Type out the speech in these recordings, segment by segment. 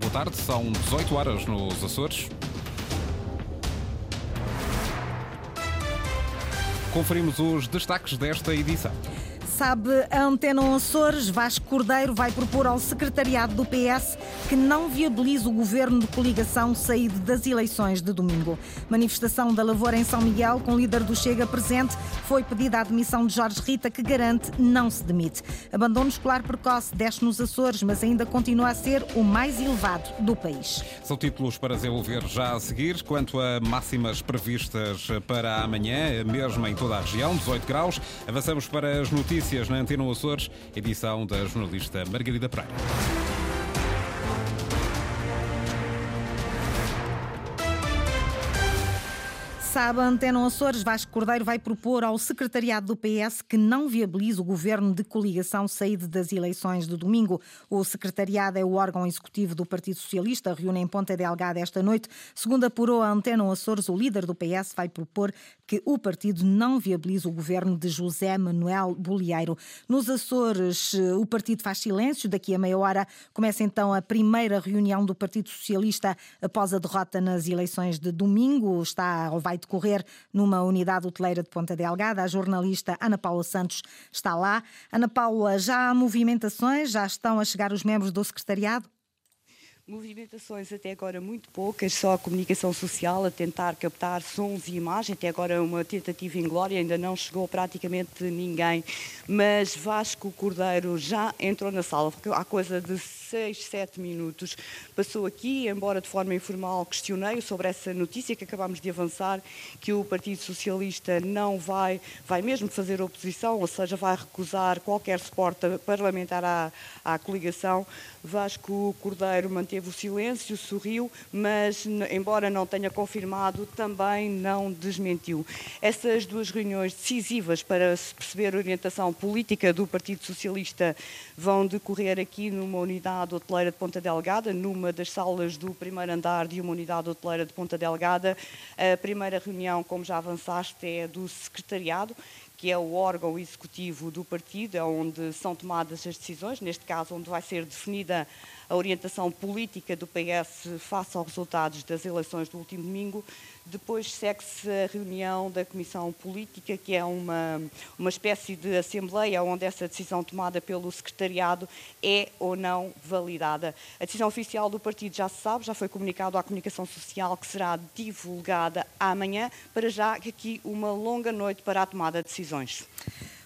Boa tarde, são 18 horas nos Açores. Conferimos os destaques desta edição. Sabe a Antena Açores, Vasco Cordeiro vai propor ao secretariado do PS que não viabilize o governo de coligação saído das eleições de domingo. Manifestação da Lavoura em São Miguel, com o líder do Chega presente, foi pedida a admissão de Jorge Rita, que garante não se demite. Abandono escolar precoce desce nos Açores, mas ainda continua a ser o mais elevado do país. São títulos para desenvolver já a seguir. Quanto a máximas previstas para amanhã, mesmo em toda a região, 18 graus, avançamos para as notícias na Antena Açores, edição da jornalista Margarida Pereira. Sabe, a Antena Açores, Vasco Cordeiro vai propor ao secretariado do PS que não viabilize o governo de coligação saído das eleições de domingo. O secretariado é o órgão executivo do Partido Socialista, reúne em Ponta Delgada esta noite. Segundo apurou a Antena Açores, o líder do PS vai propor que o partido não viabilize o governo de José Manuel Bolieiro. Nos Açores, o partido faz silêncio. Daqui a meia hora começa então a primeira reunião do Partido Socialista após a derrota nas eleições de domingo. Está ou vai decorrer numa unidade hoteleira de Ponta Delgada. A jornalista Ana Paula Santos está lá. Ana Paula, já há movimentações? Já estão a chegar os membros do secretariado? Movimentações até agora muito poucas, só a comunicação social a tentar captar sons e imagens. Até agora uma tentativa em glória, ainda não chegou praticamente ninguém. Mas Vasco Cordeiro já entrou na sala, há coisa de 6, 7 minutos. Passou aqui, embora de forma informal, questionei sobre essa notícia que acabámos de avançar, que o Partido Socialista não vai, vai mesmo fazer oposição, ou seja, vai recusar qualquer suporte parlamentar à, à coligação. Vasco Cordeiro manteve o silêncio, sorriu, mas, embora não tenha confirmado, também não desmentiu. Essas duas reuniões decisivas para se perceber a orientação política do Partido Socialista vão decorrer aqui numa unidade unidade hoteleira de Ponta Delgada, numa das salas do primeiro andar de uma unidade hoteleira de Ponta Delgada. A primeira reunião, como já avançaste, é do secretariado, que é o órgão executivo do partido, é onde são tomadas as decisões, neste caso, onde vai ser definida a orientação política do PS face aos resultados das eleições do último domingo. Depois segue-se a reunião da Comissão Política, que é uma, uma espécie de assembleia onde essa decisão tomada pelo secretariado é ou não validada. A decisão oficial do partido já se sabe, já foi comunicado à comunicação social que será divulgada amanhã. Para já, aqui uma longa noite para a tomada de decisões.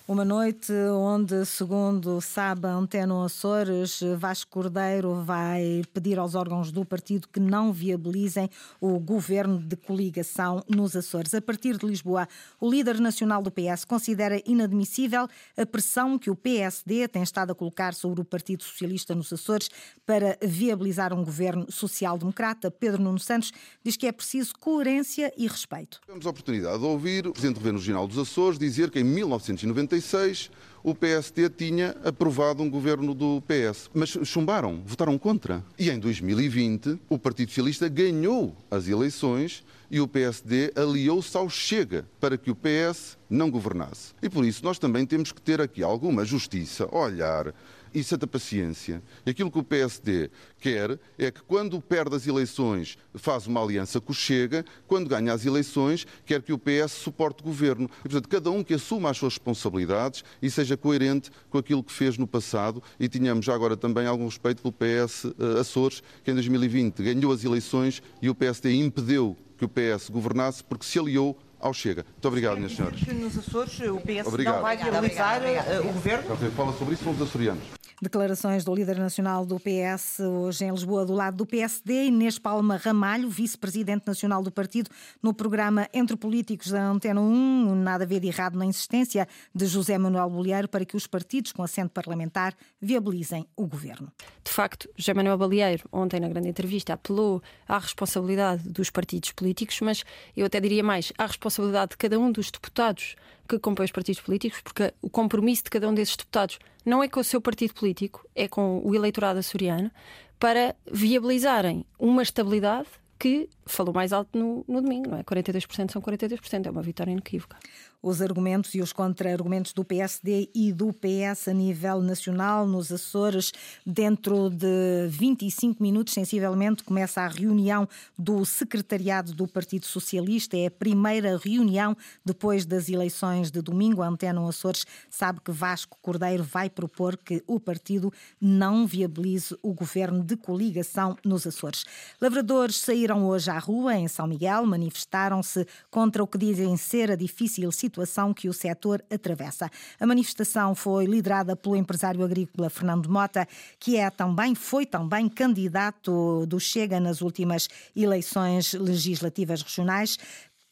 Uma noite onde, segundo sabe a Antena Açores, Vasco Cordeiro vai pedir aos órgãos do partido que não viabilizem o governo de coligação nos Açores. A partir de Lisboa, o líder nacional do PS considera inadmissível a pressão que o PSD tem estado a colocar sobre o Partido Socialista nos Açores para viabilizar um governo social-democrata. Pedro Nuno Santos diz que é preciso coerência e respeito. Temos a oportunidade de ouvir o Presidente do Governo Regional dos Açores dizer que em 1990 1996 o PSD tinha aprovado um governo do PS, mas chumbaram, votaram contra. E em 2020 o Partido Socialista ganhou as eleições e o PSD aliou-se ao Chega para que o PS não governasse. E por isso nós também temos que ter aqui alguma justiça, olhar e santa paciência. E aquilo que o PSD quer é que quando perde as eleições faz uma aliança com o Chega, quando ganha as eleições quer que o PS suporte o governo. E, portanto, cada um que assuma as suas responsabilidades e seja coerente com aquilo que fez no passado e tínhamos já agora também algum respeito pelo PS uh, eh, Açores, que em 2020 ganhou as eleições e o PSD impediu que o PS governasse porque se aliou ao Chega. Muito obrigado, minhas senhoras. Nos Açores, o PS obrigado. não vai viabilizar eh, o governo? Fala sobre isso, vamos açorianos. Declarações do líder nacional do PS, hoje em Lisboa, do lado do PSD, Inês Palma Ramalho, vice-presidente nacional do partido, no programa Entre Políticos da Antena 1. Nada a ver de errado na insistência de José Manuel Bolieiro para que os partidos com assento parlamentar viabilizem o governo. De facto, José Manuel Bolieiro, ontem na grande entrevista, apelou à responsabilidade dos partidos políticos, mas eu até diria mais, à responsabilidade de cada um dos deputados que compõem os partidos políticos, porque o compromisso de cada um desses deputados não é com o seu partido político, é com o eleitorado açoriano, para viabilizarem uma estabilidade que falou mais alto no, no domingo, não é? 42% são 42%, é uma vitória inequívoca. Os argumentos e os contra-argumentos do PSD e do PS a nível nacional nos Açores. Dentro de 25 minutos, sensivelmente, começa a reunião do secretariado do Partido Socialista. É a primeira reunião depois das eleições de domingo. A Antena Açores sabe que Vasco Cordeiro vai propor que o partido não viabilize o governo de coligação nos Açores. Lavradores saíram hoje à rua em São Miguel, manifestaram-se contra o que dizem ser a difícil situação situação que o setor atravessa. A manifestação foi liderada pelo empresário agrícola Fernando Mota, que é também foi também candidato do Chega nas últimas eleições legislativas regionais.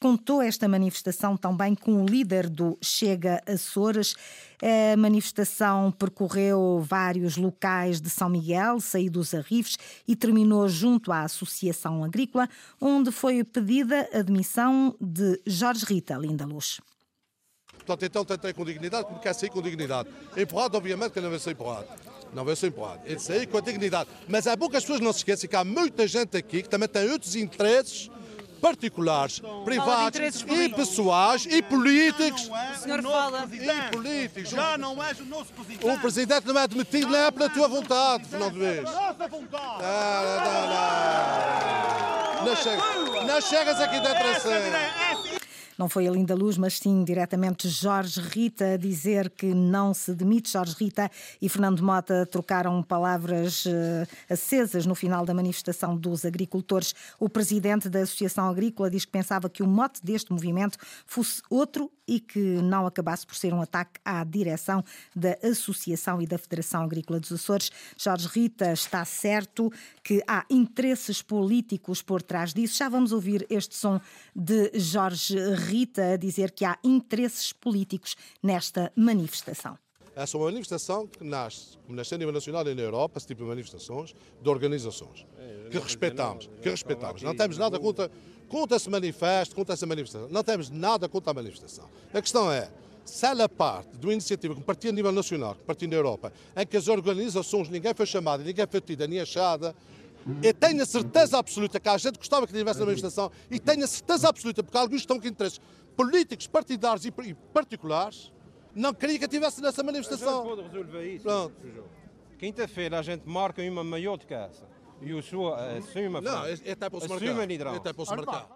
Contou esta manifestação também com o líder do Chega Açores. A manifestação percorreu vários locais de São Miguel, saiu dos Arrifes e terminou junto à Associação Agrícola, onde foi pedida a admissão de Jorge Rita Linda Luz. Portanto, então tentei com dignidade, porque quer sair com dignidade. Empurrado, obviamente, que não vai ser empurrado. Não vai ser empurrado. Ele sair com a dignidade. Mas é bom que as pessoas não se esqueçam que há muita gente aqui que também tem outros interesses particulares, privados e pessoais e políticos. O senhor fala. E políticos. Já não és o nosso presidente. O presidente não é admitido, não é pela tua vontade, Fernando Vez. Nossa vontade. Não, não, não. Não chegas, não chegas aqui dentro assim. Não foi a Linda Luz, mas sim diretamente Jorge Rita a dizer que não se demite. Jorge Rita e Fernando Mota trocaram palavras uh, acesas no final da manifestação dos agricultores. O presidente da Associação Agrícola diz que pensava que o mote deste movimento fosse outro e que não acabasse por ser um ataque à direção da Associação e da Federação Agrícola dos Açores. Jorge Rita está certo que há interesses políticos por trás disso. Já vamos ouvir este som de Jorge Rita a dizer que há interesses políticos nesta manifestação. Essa é uma manifestação que nasce, como nasce a nível nacional e na Europa, esse tipo de manifestações, de organizações, que respeitamos, que respeitamos. Não temos nada contra, contra esse manifesto, contra essa manifestação. Não temos nada contra a manifestação. A questão é, se ela parte de uma iniciativa que partia a nível nacional, que partia na Europa, em que as organizações, ninguém foi chamado, ninguém foi tida nem achada, eu tenho a certeza absoluta que a gente gostava que tivesse na manifestação e tenho a certeza absoluta, porque alguns estão com interesses políticos, partidários e particulares, não queria que estivesse nessa manifestação. A gente pode resolver isso. Quinta-feira a gente marca uma maior de casa. E o senhor assume Não, é até para se marcar. Até para se marcar.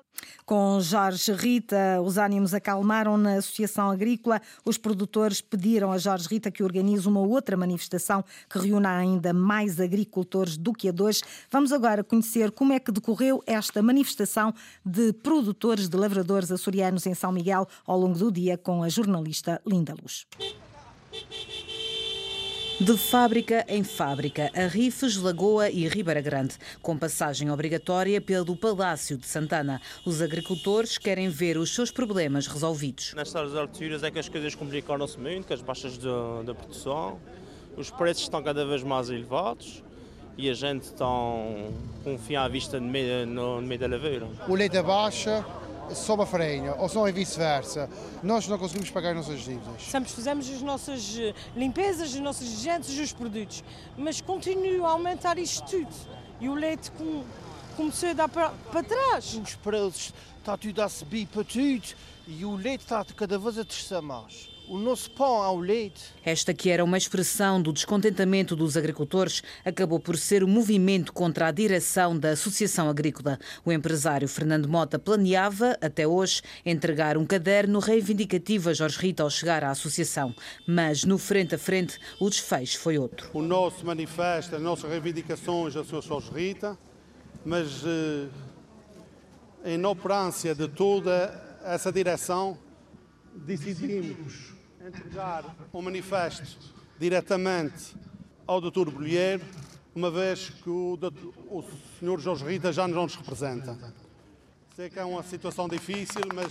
Com Jorge Rita, os ânimos acalmaram na Associação Agrícola. Os produtores pediram a Jorge Rita que organize uma outra manifestação que reúna ainda mais agricultores do que a dois. Vamos agora conhecer como é que decorreu esta manifestação de produtores de lavradores açorianos em São Miguel ao longo do dia com a jornalista Linda Luz. De fábrica em fábrica, Arrifes, Lagoa e Ribeira Grande, com passagem obrigatória pelo Palácio de Santana. Os agricultores querem ver os seus problemas resolvidos. Nestas alturas é que as coisas complicaram-se muito, com as baixas da produção, os preços estão cada vez mais elevados e a gente está com fim à vista no meio, no meio da lavoura. O leite baixa, sob a farinha, ou só é vice-versa. Nós não conseguimos pagar as nossas dívidas. Sempre fizemos as nossas eh, limpezas, as nossas exigências dos produtos, mas continua a aumentar isto tudo. E o leite com, começou a dar para, para trás. Os preços está tudo a subir para tudo e o leite está cada vez a testar mais o nosso pão ao leite. Esta que era uma expressão do descontentamento dos agricultores acabou por ser o um movimento contra a direção da Associação Agrícola. O empresário Fernando Mota planeava, até hoje, entregar um caderno reivindicativo a Jorge Rita ao chegar à associação. Mas, no frente a frente, o desfecho foi outro. O nosso manifesto, as nossas reivindicações a Sr. Jorge Rita, mas eh, em inoperância de toda essa direção, decidimos entregar um manifesto diretamente ao Dr. Bolheiro, uma vez que o, o Sr. Jorge Rita já não nos representa. Sei que é uma situação difícil, mas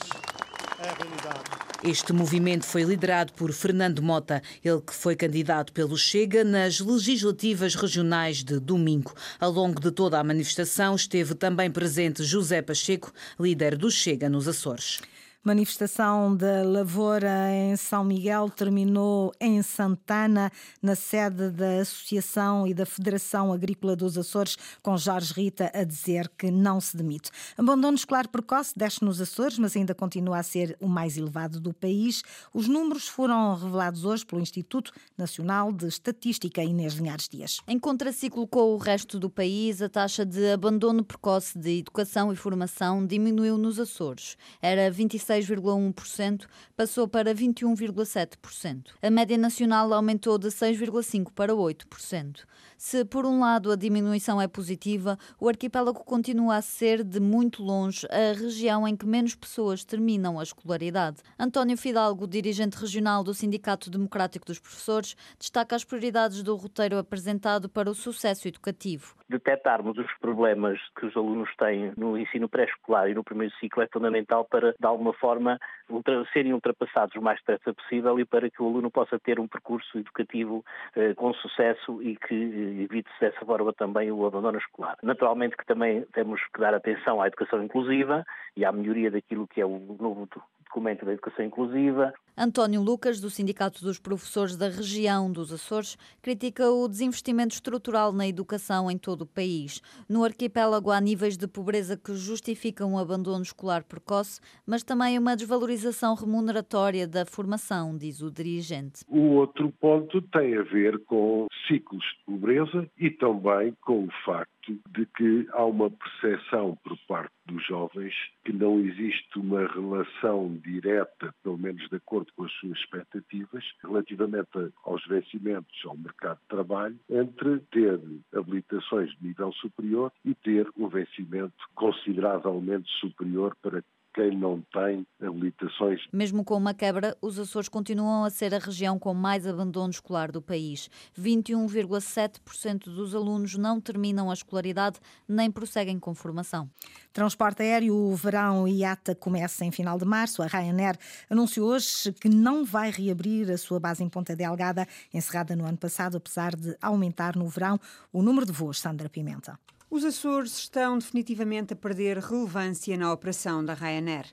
é a realidade. Este movimento foi liderado por Fernando Mota, ele que foi candidato pelo Chega nas legislativas regionais de domingo. Ao longo de toda a manifestação esteve também presente José Pacheco, líder do Chega nos Açores. Manifestação da Lavoura em São Miguel terminou em Santana, na sede da Associação e da Federação Agrícola dos Açores, com Jorge Rita a dizer que não se demite. Abandono escolar precoce desce nos Açores, mas ainda continua a ser o mais elevado do país. Os números foram revelados hoje pelo Instituto Nacional de Estatística Inês Linhares Dias. Em contraciclo com o resto do país, a taxa de abandono precoce de educação e formação diminuiu nos Açores. Era 26 6,1%, passou para 21,7%. A média nacional aumentou de 6,5% para 8%. Se, por um lado, a diminuição é positiva, o arquipélago continua a ser, de muito longe, a região em que menos pessoas terminam a escolaridade. António Fidalgo, dirigente regional do Sindicato Democrático dos Professores, destaca as prioridades do roteiro apresentado para o sucesso educativo. Detectarmos os problemas que os alunos têm no ensino pré-escolar e no primeiro ciclo é fundamental para, de alguma forma, ultra, serem ultrapassados o mais depressa possível e para que o aluno possa ter um percurso educativo eh, com sucesso e que eh, evite-se dessa forma também o abandono escolar. Naturalmente que também temos que dar atenção à educação inclusiva e à melhoria daquilo que é o novo documento da educação inclusiva. António Lucas, do Sindicato dos Professores da Região dos Açores, critica o desinvestimento estrutural na educação em todo o país. No arquipélago há níveis de pobreza que justificam o abandono escolar precoce, mas também uma desvalorização remuneratória da formação, diz o dirigente. O outro ponto tem a ver com ciclos de pobreza e também com o facto de que há uma percepção por parte dos jovens que não existe uma relação direta, pelo menos de acordo com as suas expectativas, relativamente aos vencimentos ao mercado de trabalho, entre ter habilitações de nível superior e ter um vencimento consideravelmente superior para quem não tem habilitações. Mesmo com uma quebra, os Açores continuam a ser a região com mais abandono escolar do país. 21,7% dos alunos não terminam a escolaridade nem prosseguem com formação. Transporte aéreo, o verão IATA começa em final de março. A Ryanair anunciou hoje que não vai reabrir a sua base em Ponta Delgada, encerrada no ano passado, apesar de aumentar no verão o número de voos. Sandra Pimenta. Os Açores estão definitivamente a perder relevância na operação da Ryanair.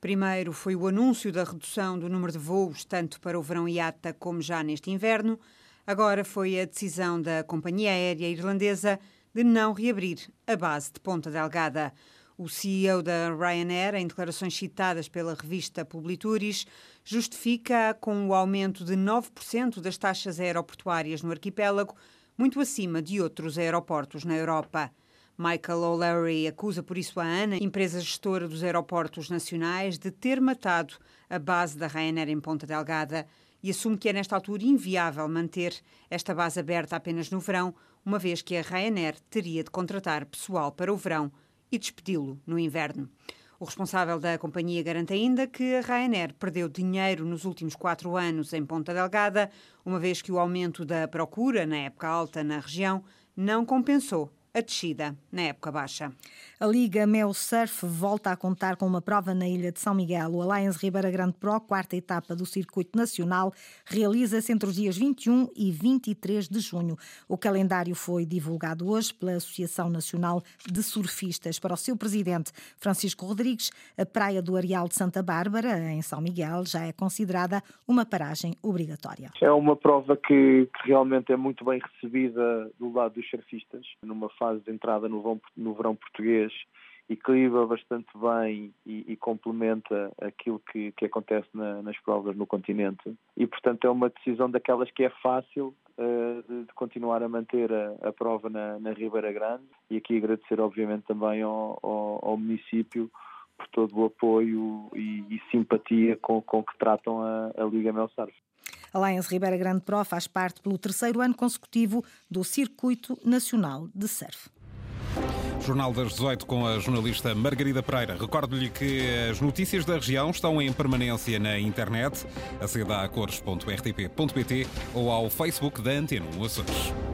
Primeiro foi o anúncio da redução do número de voos, tanto para o verão IATA como já neste inverno. Agora foi a decisão da companhia aérea irlandesa de não reabrir a base de Ponta Delgada. O CEO da Ryanair, em declarações citadas pela revista Publituris, justifica com o aumento de 9% das taxas aeroportuárias no arquipélago muito acima de outros aeroportos na Europa. Michael O'Leary acusa por isso a ANA, empresa gestora dos aeroportos nacionais, de ter matado a base da Ryanair em Ponta Delgada e assume que é nesta altura inviável manter esta base aberta apenas no verão, uma vez que a Ryanair teria de contratar pessoal para o verão e despedi-lo no inverno. O responsável da companhia garante ainda que a Ryanair perdeu dinheiro nos últimos quatro anos em Ponta Delgada, uma vez que o aumento da procura na época alta na região não compensou a descida na época baixa. A Liga Mel Surf volta a contar com uma prova na ilha de São Miguel. O Alliance Ribeira Grande Pro, quarta etapa do circuito nacional, realiza-se entre os dias 21 e 23 de junho. O calendário foi divulgado hoje pela Associação Nacional de Surfistas. Para o seu presidente, Francisco Rodrigues, a praia do Areal de Santa Bárbara, em São Miguel, já é considerada uma paragem obrigatória. É uma prova que, que realmente é muito bem recebida do lado dos surfistas, numa fase de entrada no verão, português equilibra bastante bem e, e complementa aquilo que, que acontece na, nas provas no continente e, portanto, é uma decisão daquelas que é fácil uh, de, de, continuar a manter a, a prova na, na, Ribeira Grande e aqui agradecer, obviamente, também ao, ao, ao município por todo o apoio e, e simpatia com, com que tratam a, a Liga Melsarf. A Lions Ribeira Grande Pro faz parte pelo terceiro ano consecutivo do Circuito Nacional de Surf. Jornal das 18 com a jornalista Margarida Pereira. Recordo-lhe que as notícias da região estão em permanência na internet, aceda a cores.rtp.pt ou ao Facebook da Antena 1 Açores.